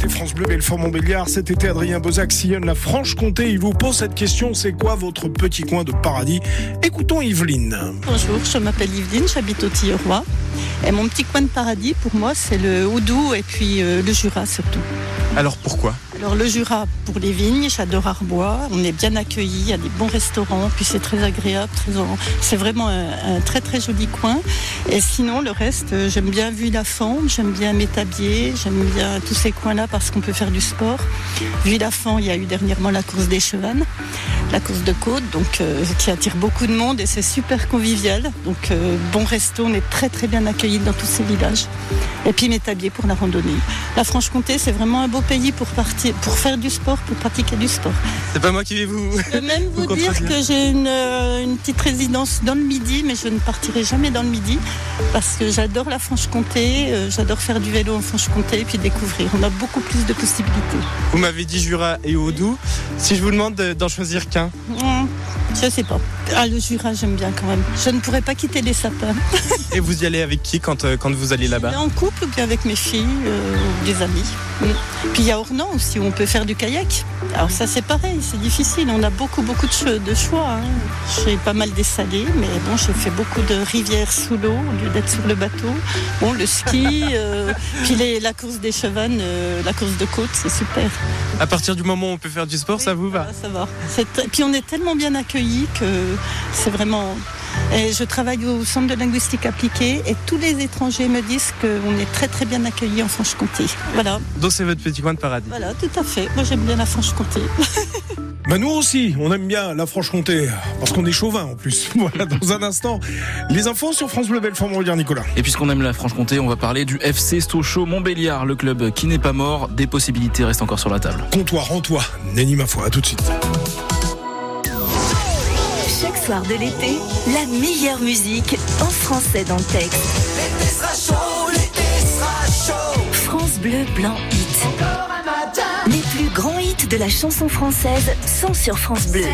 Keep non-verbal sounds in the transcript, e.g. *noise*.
C'était France Bleu Belfort Montbéliard. Cet été, Adrien Bozac sillonne la Franche-Comté. Il vous pose cette question c'est quoi votre petit coin de paradis? Écoutons Yveline. Bonjour, je m'appelle Yveline, j'habite au Tilleroy. Et mon petit coin de paradis, pour moi, c'est le Houdou et puis euh, le Jura surtout. Alors pourquoi? Alors le Jura pour les vignes, j'adore Arbois, on est bien accueillis, il y a des bons restaurants, puis c'est très agréable, c'est vraiment un, un, très très joli coin. Et sinon le reste, euh, j'aime bien Vuillafan, j'aime bien Métabier, j'aime bien tous ces coins-là parce qu'on peut faire du sport. Vuillafan, il y a eu dernièrement la course des chevannes, la course de côte, donc euh, qui attire beaucoup de monde et c'est super convivial. Donc euh, bon resto, on est très très bien accueillis dans tous ces villages. Et puis Métabier pour la randonnée. La Franche-Comté, c'est vraiment un beau pays pour partir, pour faire du sport, pour pratiquer du sport. C'est pas moi qui vais vous. Je peux même *laughs* vous, vous dire que j'ai une, euh, une, petite résidence dans le Midi, mais je ne partirai jamais dans le Midi parce que j'adore la Franche-Comté, euh, j'adore faire du vélo en Franche-Comté et puis découvrir. On a beaucoup plus de possibilités. Vous m'avez dit Jura et Haut-Doubs. Si je vous demande d'en choisir 嗯。Je sais pas. Ah, le Jura, j'aime bien quand même. Je ne pourrais pas quitter les sapins. *laughs* et vous y allez avec qui quand, euh, quand vous allez là-bas En couple ou bien avec mes filles, euh, des amis. Puis il y a Ornans aussi où on peut faire du kayak. Alors ça c'est pareil, c'est difficile. On a beaucoup beaucoup de, de choix. Hein. J'ai pas mal dessalé, mais bon, j'ai fait beaucoup de rivières sous l'eau au lieu d'être sur le bateau. Bon, le ski, *laughs* euh, puis les, la course des chevannes, la course de côte, c'est super. À partir du moment où on peut faire du sport, oui, ça vous va Ça va. Puis on est tellement bien accueillis que c'est vraiment et je travaille au centre de linguistique appliquée et tous les étrangers me disent qu'on est très très bien accueillis en Franche-Comté. Voilà. Donc c'est votre petit coin de paradis. Voilà, tout à fait. Moi j'aime bien la Franche-Comté. *laughs* Bah nous aussi, on aime bien la Franche-Comté, parce qu'on est chauvin en plus. *laughs* Voilà, dans un instant, les infos sur France Bleu Belfort Montbéliard, Nicolas. Et puisqu'on aime la Franche-Comté, on va parler du FC Sochaux Montbéliard, le club qui n'est pas mort. Des possibilités restent encore sur la table. Comptoir, rends-toi, Nenny ma foi, à tout de suite. De l'été, la meilleure musique en français dans le texte. L'été sera chaud, l'été sera chaud. France Bleu Blanc Hit. Les plus grands hits de la chanson française sont sur France Bleu.